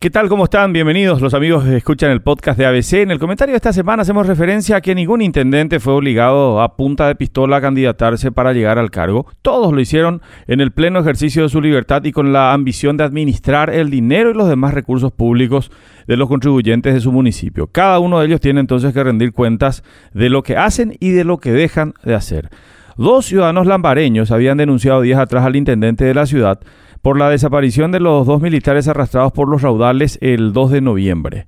¿Qué tal? ¿Cómo están? Bienvenidos los amigos que escuchan el podcast de ABC. En el comentario de esta semana hacemos referencia a que ningún intendente fue obligado a punta de pistola a candidatarse para llegar al cargo. Todos lo hicieron en el pleno ejercicio de su libertad y con la ambición de administrar el dinero y los demás recursos públicos de los contribuyentes de su municipio. Cada uno de ellos tiene entonces que rendir cuentas de lo que hacen y de lo que dejan de hacer. Dos ciudadanos lambareños habían denunciado días atrás al intendente de la ciudad por la desaparición de los dos militares arrastrados por los raudales el 2 de noviembre.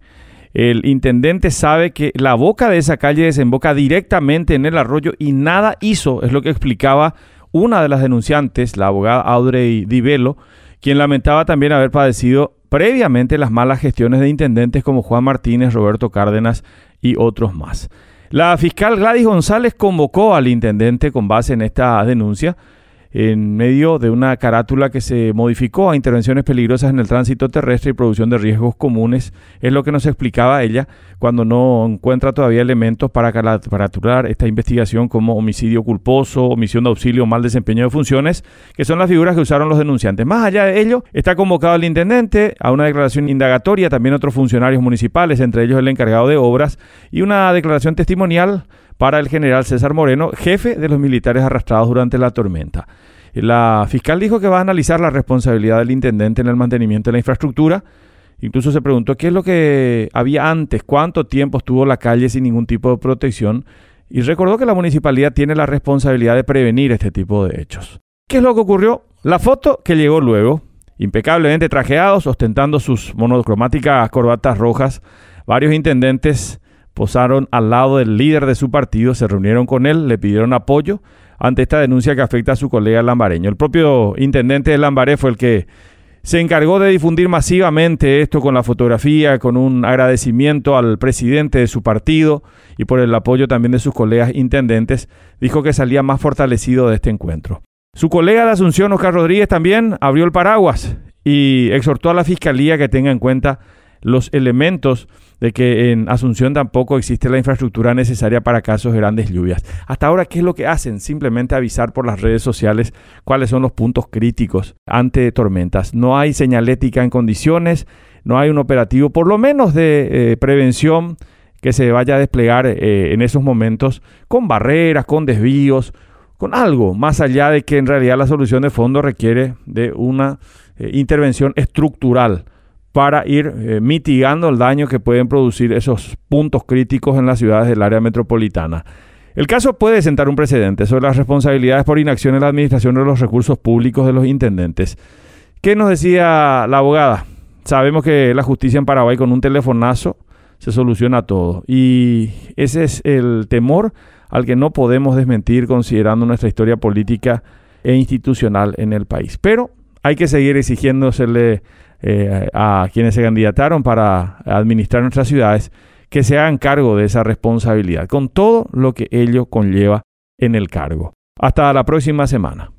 El intendente sabe que la boca de esa calle desemboca directamente en el arroyo y nada hizo, es lo que explicaba una de las denunciantes, la abogada Audrey Divelo, quien lamentaba también haber padecido previamente las malas gestiones de intendentes como Juan Martínez, Roberto Cárdenas y otros más. La fiscal Gladys González convocó al intendente con base en esta denuncia en medio de una carátula que se modificó a intervenciones peligrosas en el tránsito terrestre y producción de riesgos comunes, es lo que nos explicaba ella cuando no encuentra todavía elementos para caratular esta investigación como homicidio culposo, omisión de auxilio mal desempeño de funciones, que son las figuras que usaron los denunciantes. Más allá de ello, está convocado el intendente a una declaración indagatoria, también otros funcionarios municipales, entre ellos el encargado de obras, y una declaración testimonial para el general César Moreno, jefe de los militares arrastrados durante la tormenta. La fiscal dijo que va a analizar la responsabilidad del intendente en el mantenimiento de la infraestructura. Incluso se preguntó qué es lo que había antes, cuánto tiempo estuvo la calle sin ningún tipo de protección y recordó que la municipalidad tiene la responsabilidad de prevenir este tipo de hechos. ¿Qué es lo que ocurrió? La foto que llegó luego, impecablemente trajeados, ostentando sus monocromáticas corbatas rojas, varios intendentes posaron al lado del líder de su partido, se reunieron con él, le pidieron apoyo ante esta denuncia que afecta a su colega lambareño. El propio intendente de Lambaré fue el que se encargó de difundir masivamente esto con la fotografía, con un agradecimiento al presidente de su partido y por el apoyo también de sus colegas intendentes, dijo que salía más fortalecido de este encuentro. Su colega de Asunción, Oscar Rodríguez, también abrió el paraguas y exhortó a la fiscalía que tenga en cuenta los elementos de que en Asunción tampoco existe la infraestructura necesaria para casos de grandes lluvias. Hasta ahora, ¿qué es lo que hacen? Simplemente avisar por las redes sociales cuáles son los puntos críticos ante tormentas. No hay señalética en condiciones, no hay un operativo, por lo menos de eh, prevención que se vaya a desplegar eh, en esos momentos con barreras, con desvíos, con algo, más allá de que en realidad la solución de fondo requiere de una eh, intervención estructural para ir eh, mitigando el daño que pueden producir esos puntos críticos en las ciudades del área metropolitana. El caso puede sentar un precedente sobre las responsabilidades por inacción en la administración de los recursos públicos de los intendentes. ¿Qué nos decía la abogada? Sabemos que la justicia en Paraguay con un telefonazo se soluciona todo. Y ese es el temor al que no podemos desmentir considerando nuestra historia política e institucional en el país. Pero hay que seguir exigiéndosele eh, a quienes se candidataron para administrar nuestras ciudades que se hagan cargo de esa responsabilidad, con todo lo que ello conlleva en el cargo. Hasta la próxima semana.